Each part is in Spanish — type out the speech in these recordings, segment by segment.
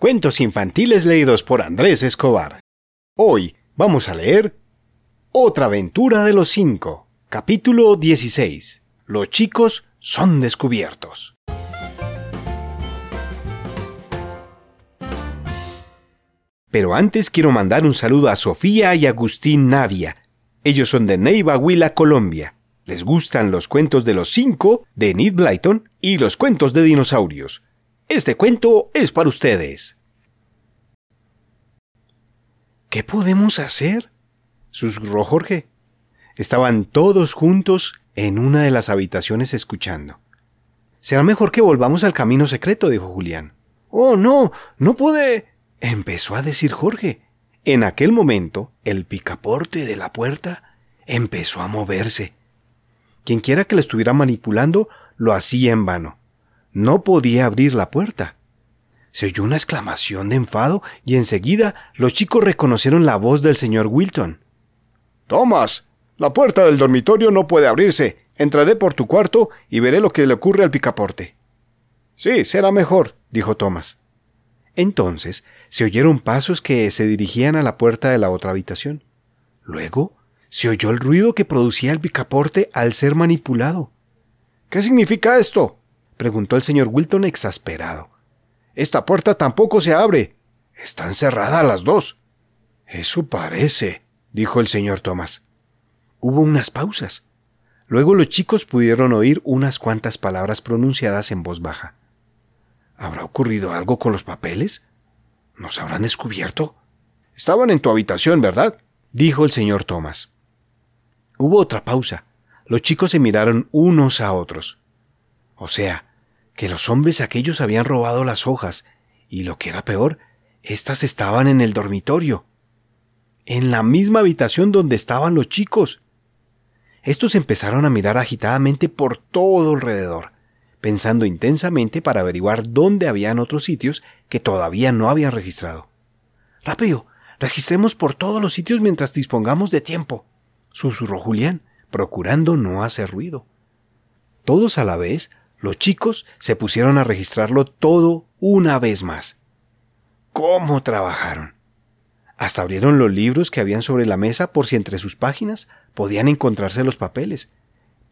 Cuentos infantiles leídos por Andrés Escobar. Hoy vamos a leer Otra aventura de los cinco, capítulo 16. Los chicos son descubiertos. Pero antes quiero mandar un saludo a Sofía y Agustín Navia. Ellos son de Neiva, Huila, Colombia. Les gustan los cuentos de los cinco de Ned Blyton y los cuentos de dinosaurios. Este cuento es para ustedes. ¿Qué podemos hacer? susurró Jorge. Estaban todos juntos en una de las habitaciones escuchando. Será mejor que volvamos al camino secreto, dijo Julián. Oh, no, no puede. empezó a decir Jorge. En aquel momento, el picaporte de la puerta empezó a moverse. Quienquiera que le estuviera manipulando lo hacía en vano no podía abrir la puerta. Se oyó una exclamación de enfado y enseguida los chicos reconocieron la voz del señor Wilton. Thomas, la puerta del dormitorio no puede abrirse. Entraré por tu cuarto y veré lo que le ocurre al picaporte. Sí, será mejor, dijo Thomas. Entonces se oyeron pasos que se dirigían a la puerta de la otra habitación. Luego se oyó el ruido que producía el picaporte al ser manipulado. ¿Qué significa esto? Preguntó el señor Wilton exasperado. Esta puerta tampoco se abre. Están cerradas las dos. Eso parece, dijo el señor Thomas. Hubo unas pausas. Luego los chicos pudieron oír unas cuantas palabras pronunciadas en voz baja. ¿Habrá ocurrido algo con los papeles? ¿Nos habrán descubierto? Estaban en tu habitación, ¿verdad? dijo el señor Thomas. Hubo otra pausa. Los chicos se miraron unos a otros. O sea, que los hombres aquellos habían robado las hojas, y lo que era peor, éstas estaban en el dormitorio, en la misma habitación donde estaban los chicos. Estos empezaron a mirar agitadamente por todo alrededor, pensando intensamente para averiguar dónde habían otros sitios que todavía no habían registrado. Rápido, registremos por todos los sitios mientras dispongamos de tiempo, susurró Julián, procurando no hacer ruido. Todos a la vez los chicos se pusieron a registrarlo todo una vez más. ¿Cómo trabajaron? Hasta abrieron los libros que habían sobre la mesa por si entre sus páginas podían encontrarse los papeles.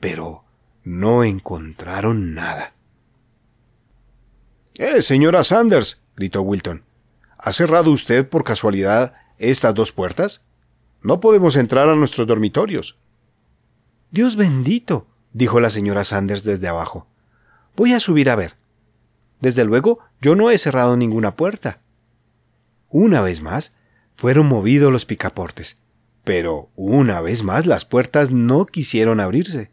Pero no encontraron nada. ¡Eh, señora Sanders! gritó Wilton. ¿Ha cerrado usted por casualidad estas dos puertas? No podemos entrar a nuestros dormitorios. Dios bendito, dijo la señora Sanders desde abajo. Voy a subir a ver. Desde luego, yo no he cerrado ninguna puerta. Una vez más, fueron movidos los picaportes, pero una vez más las puertas no quisieron abrirse.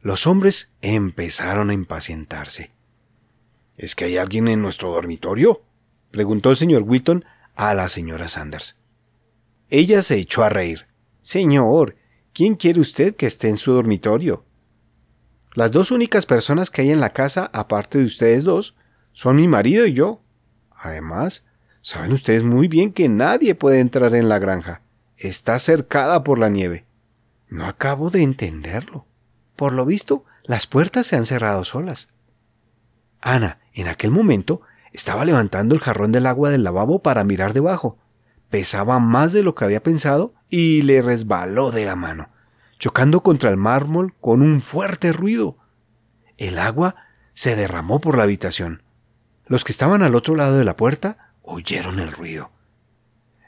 Los hombres empezaron a impacientarse. ¿Es que hay alguien en nuestro dormitorio? preguntó el señor Wilton a la señora Sanders. Ella se echó a reír. Señor, ¿quién quiere usted que esté en su dormitorio? Las dos únicas personas que hay en la casa, aparte de ustedes dos, son mi marido y yo. Además, saben ustedes muy bien que nadie puede entrar en la granja. Está cercada por la nieve. No acabo de entenderlo. Por lo visto, las puertas se han cerrado solas. Ana, en aquel momento, estaba levantando el jarrón del agua del lavabo para mirar debajo. Pesaba más de lo que había pensado y le resbaló de la mano chocando contra el mármol con un fuerte ruido. El agua se derramó por la habitación. Los que estaban al otro lado de la puerta oyeron el ruido.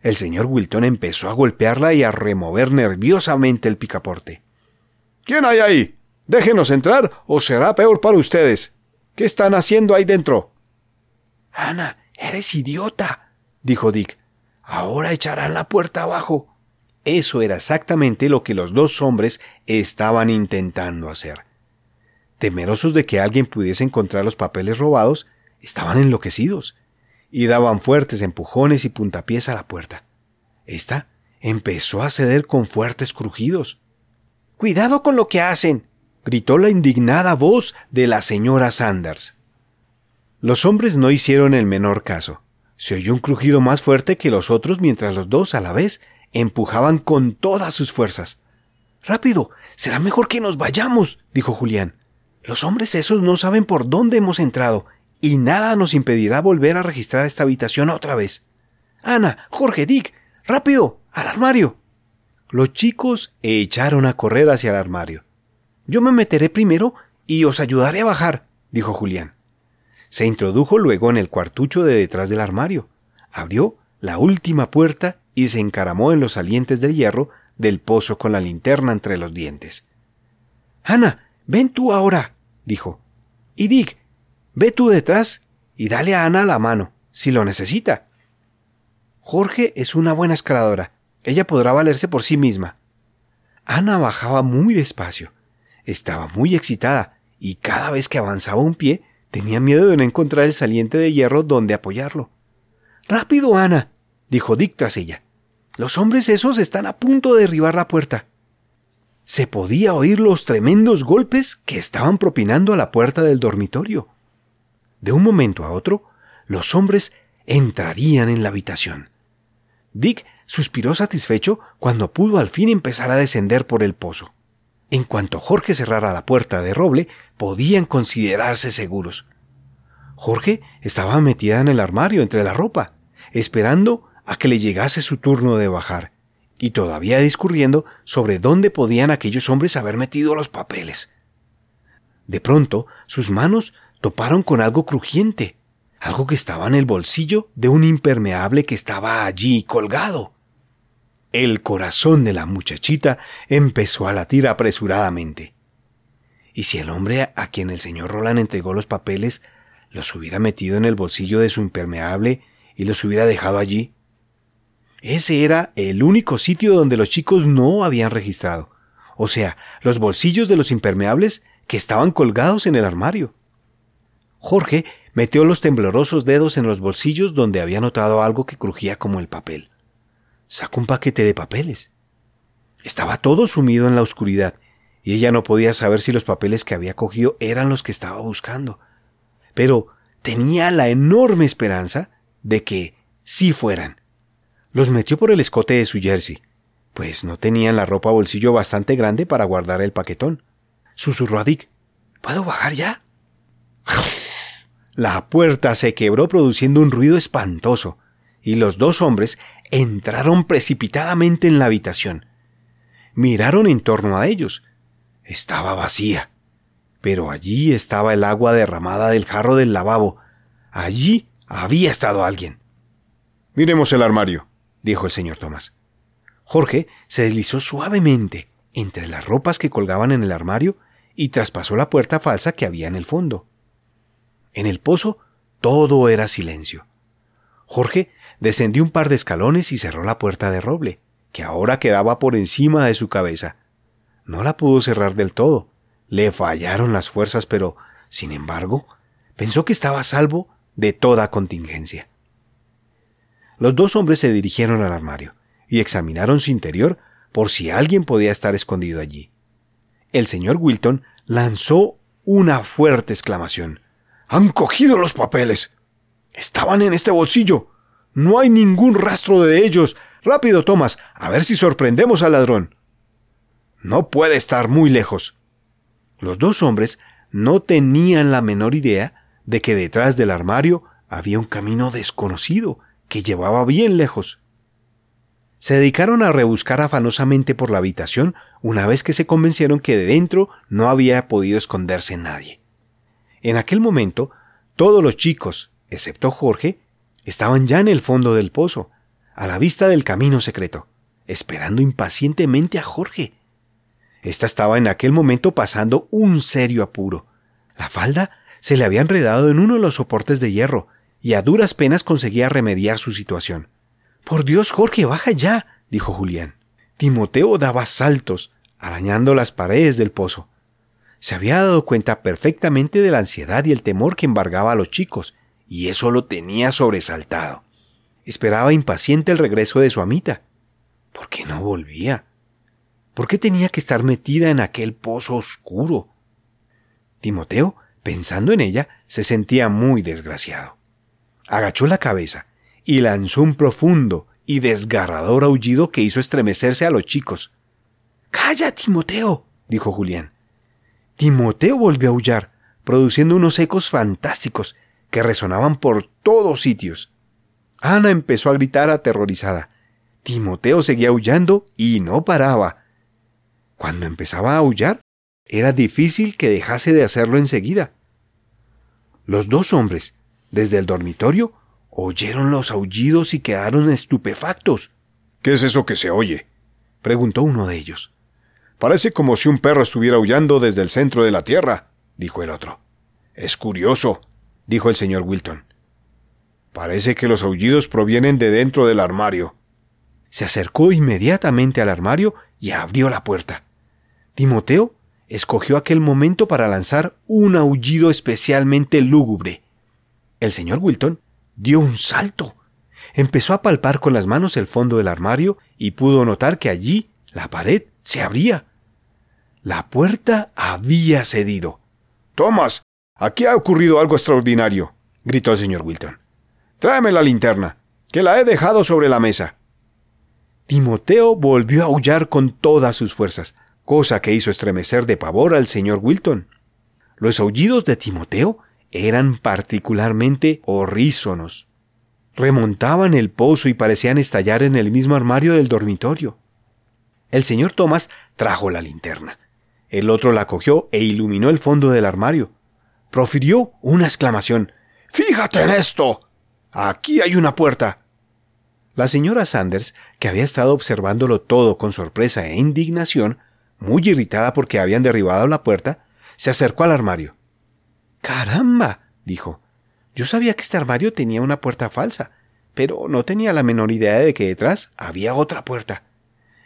El señor Wilton empezó a golpearla y a remover nerviosamente el picaporte. ¿Quién hay ahí? Déjenos entrar o será peor para ustedes. ¿Qué están haciendo ahí dentro? Ana, eres idiota, dijo Dick. Ahora echarán la puerta abajo. Eso era exactamente lo que los dos hombres estaban intentando hacer. Temerosos de que alguien pudiese encontrar los papeles robados, estaban enloquecidos y daban fuertes empujones y puntapiés a la puerta. Esta empezó a ceder con fuertes crujidos. Cuidado con lo que hacen, gritó la indignada voz de la señora Sanders. Los hombres no hicieron el menor caso. Se oyó un crujido más fuerte que los otros mientras los dos a la vez empujaban con todas sus fuerzas. Rápido, será mejor que nos vayamos, dijo Julián. Los hombres esos no saben por dónde hemos entrado, y nada nos impedirá volver a registrar esta habitación otra vez. Ana, Jorge, Dick, rápido, al armario. Los chicos echaron a correr hacia el armario. Yo me meteré primero y os ayudaré a bajar, dijo Julián. Se introdujo luego en el cuartucho de detrás del armario, abrió la última puerta y se encaramó en los salientes de hierro del pozo con la linterna entre los dientes. Ana, ven tú ahora, dijo. Y Dick, ve tú detrás y dale a Ana la mano, si lo necesita. Jorge es una buena escaladora. Ella podrá valerse por sí misma. Ana bajaba muy despacio. Estaba muy excitada y cada vez que avanzaba un pie tenía miedo de no encontrar el saliente de hierro donde apoyarlo. Rápido, Ana, dijo Dick tras ella. Los hombres esos están a punto de derribar la puerta. Se podía oír los tremendos golpes que estaban propinando a la puerta del dormitorio. De un momento a otro, los hombres entrarían en la habitación. Dick suspiró satisfecho cuando pudo al fin empezar a descender por el pozo. En cuanto Jorge cerrara la puerta de roble, podían considerarse seguros. Jorge estaba metida en el armario entre la ropa, esperando a que le llegase su turno de bajar, y todavía discurriendo sobre dónde podían aquellos hombres haber metido los papeles. De pronto, sus manos toparon con algo crujiente, algo que estaba en el bolsillo de un impermeable que estaba allí colgado. El corazón de la muchachita empezó a latir apresuradamente. ¿Y si el hombre a quien el señor Roland entregó los papeles los hubiera metido en el bolsillo de su impermeable y los hubiera dejado allí? Ese era el único sitio donde los chicos no habían registrado, o sea, los bolsillos de los impermeables que estaban colgados en el armario. Jorge metió los temblorosos dedos en los bolsillos donde había notado algo que crujía como el papel. Sacó un paquete de papeles. Estaba todo sumido en la oscuridad, y ella no podía saber si los papeles que había cogido eran los que estaba buscando. Pero tenía la enorme esperanza de que sí fueran. Los metió por el escote de su jersey, pues no tenían la ropa bolsillo bastante grande para guardar el paquetón. Susurró a Dick. ¿Puedo bajar ya? La puerta se quebró produciendo un ruido espantoso, y los dos hombres entraron precipitadamente en la habitación. Miraron en torno a ellos. Estaba vacía. Pero allí estaba el agua derramada del jarro del lavabo. Allí había estado alguien. Miremos el armario, dijo el señor Tomás. Jorge se deslizó suavemente entre las ropas que colgaban en el armario y traspasó la puerta falsa que había en el fondo. En el pozo todo era silencio. Jorge descendió un par de escalones y cerró la puerta de roble, que ahora quedaba por encima de su cabeza. No la pudo cerrar del todo. Le fallaron las fuerzas, pero, sin embargo, pensó que estaba salvo de toda contingencia. Los dos hombres se dirigieron al armario y examinaron su interior por si alguien podía estar escondido allí. El señor Wilton lanzó una fuerte exclamación. Han cogido los papeles. Estaban en este bolsillo. No hay ningún rastro de ellos. Rápido, Thomas, a ver si sorprendemos al ladrón. No puede estar muy lejos. Los dos hombres no tenían la menor idea de que detrás del armario había un camino desconocido que llevaba bien lejos. Se dedicaron a rebuscar afanosamente por la habitación una vez que se convencieron que de dentro no había podido esconderse nadie. En aquel momento, todos los chicos, excepto Jorge, estaban ya en el fondo del pozo, a la vista del camino secreto, esperando impacientemente a Jorge. Esta estaba en aquel momento pasando un serio apuro. La falda se le había enredado en uno de los soportes de hierro, y a duras penas conseguía remediar su situación. Por Dios, Jorge, baja ya, dijo Julián. Timoteo daba saltos, arañando las paredes del pozo se había dado cuenta perfectamente de la ansiedad y el temor que embargaba a los chicos, y eso lo tenía sobresaltado. Esperaba impaciente el regreso de su amita. ¿Por qué no volvía? ¿Por qué tenía que estar metida en aquel pozo oscuro? Timoteo, pensando en ella, se sentía muy desgraciado. Agachó la cabeza y lanzó un profundo y desgarrador aullido que hizo estremecerse a los chicos. Calla, Timoteo, dijo Julián. Timoteo volvió a aullar, produciendo unos ecos fantásticos que resonaban por todos sitios. Ana empezó a gritar aterrorizada. Timoteo seguía aullando y no paraba. Cuando empezaba a aullar, era difícil que dejase de hacerlo enseguida. Los dos hombres, desde el dormitorio, oyeron los aullidos y quedaron estupefactos. ¿Qué es eso que se oye? preguntó uno de ellos. Parece como si un perro estuviera aullando desde el centro de la tierra, dijo el otro. Es curioso, dijo el señor Wilton. Parece que los aullidos provienen de dentro del armario. Se acercó inmediatamente al armario y abrió la puerta. Timoteo escogió aquel momento para lanzar un aullido especialmente lúgubre. El señor Wilton dio un salto. Empezó a palpar con las manos el fondo del armario y pudo notar que allí la pared se abría. La puerta había cedido. Thomas, aquí ha ocurrido algo extraordinario, gritó el señor Wilton. Tráeme la linterna, que la he dejado sobre la mesa. Timoteo volvió a aullar con todas sus fuerzas cosa que hizo estremecer de pavor al señor Wilton. Los aullidos de Timoteo eran particularmente horrísonos. Remontaban el pozo y parecían estallar en el mismo armario del dormitorio. El señor Thomas trajo la linterna. El otro la cogió e iluminó el fondo del armario. Profirió una exclamación. Fíjate en esto. Aquí hay una puerta. La señora Sanders, que había estado observándolo todo con sorpresa e indignación, muy irritada porque habían derribado la puerta, se acercó al armario. Caramba, dijo. Yo sabía que este armario tenía una puerta falsa, pero no tenía la menor idea de que detrás había otra puerta.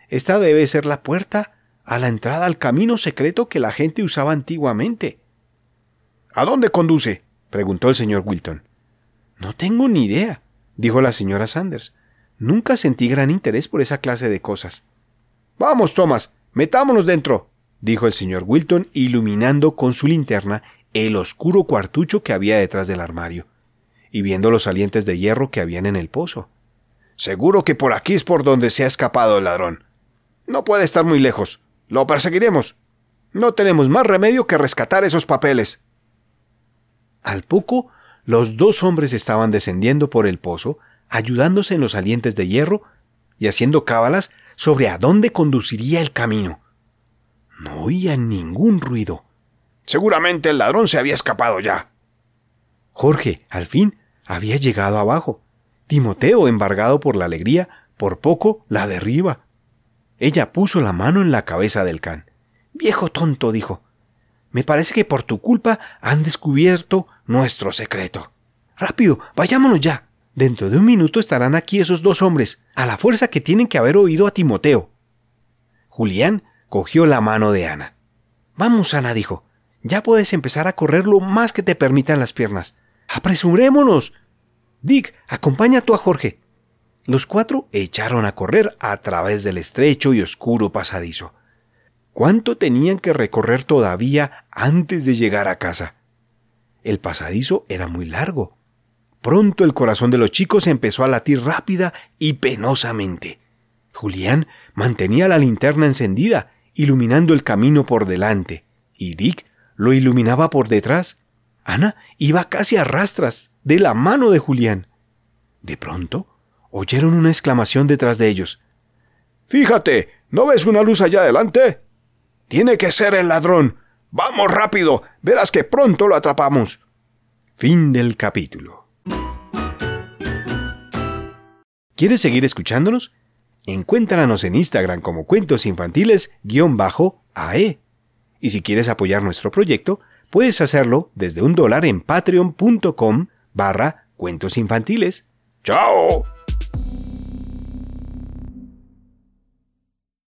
Esta debe ser la puerta a la entrada al camino secreto que la gente usaba antiguamente. ¿A dónde conduce? preguntó el señor Wilton. No tengo ni idea, dijo la señora Sanders. Nunca sentí gran interés por esa clase de cosas. Vamos, Thomas, Metámonos dentro, dijo el señor Wilton, iluminando con su linterna el oscuro cuartucho que había detrás del armario, y viendo los salientes de hierro que habían en el pozo. Seguro que por aquí es por donde se ha escapado el ladrón. No puede estar muy lejos. Lo perseguiremos. No tenemos más remedio que rescatar esos papeles. Al poco, los dos hombres estaban descendiendo por el pozo, ayudándose en los salientes de hierro y haciendo cábalas sobre a dónde conduciría el camino. No oían ningún ruido. Seguramente el ladrón se había escapado ya. Jorge, al fin, había llegado abajo. Timoteo, embargado por la alegría, por poco la derriba. Ella puso la mano en la cabeza del can. Viejo tonto, dijo. Me parece que por tu culpa han descubierto nuestro secreto. Rápido, vayámonos ya. Dentro de un minuto estarán aquí esos dos hombres, a la fuerza que tienen que haber oído a Timoteo. Julián cogió la mano de Ana. Vamos, Ana, dijo. Ya puedes empezar a correr lo más que te permitan las piernas. ¡Apresurémonos! Dick, acompaña tú a Jorge. Los cuatro echaron a correr a través del estrecho y oscuro pasadizo. ¿Cuánto tenían que recorrer todavía antes de llegar a casa? El pasadizo era muy largo Pronto el corazón de los chicos empezó a latir rápida y penosamente. Julián mantenía la linterna encendida, iluminando el camino por delante, y Dick lo iluminaba por detrás. Ana iba casi a rastras, de la mano de Julián. De pronto, oyeron una exclamación detrás de ellos. Fíjate, ¿no ves una luz allá adelante? Tiene que ser el ladrón. Vamos rápido, verás que pronto lo atrapamos. Fin del capítulo. ¿Quieres seguir escuchándonos? Encuéntranos en Instagram como cuentos infantiles-ae. Y si quieres apoyar nuestro proyecto, puedes hacerlo desde un dólar en patreon.com barra cuentos infantiles. ¡Chao!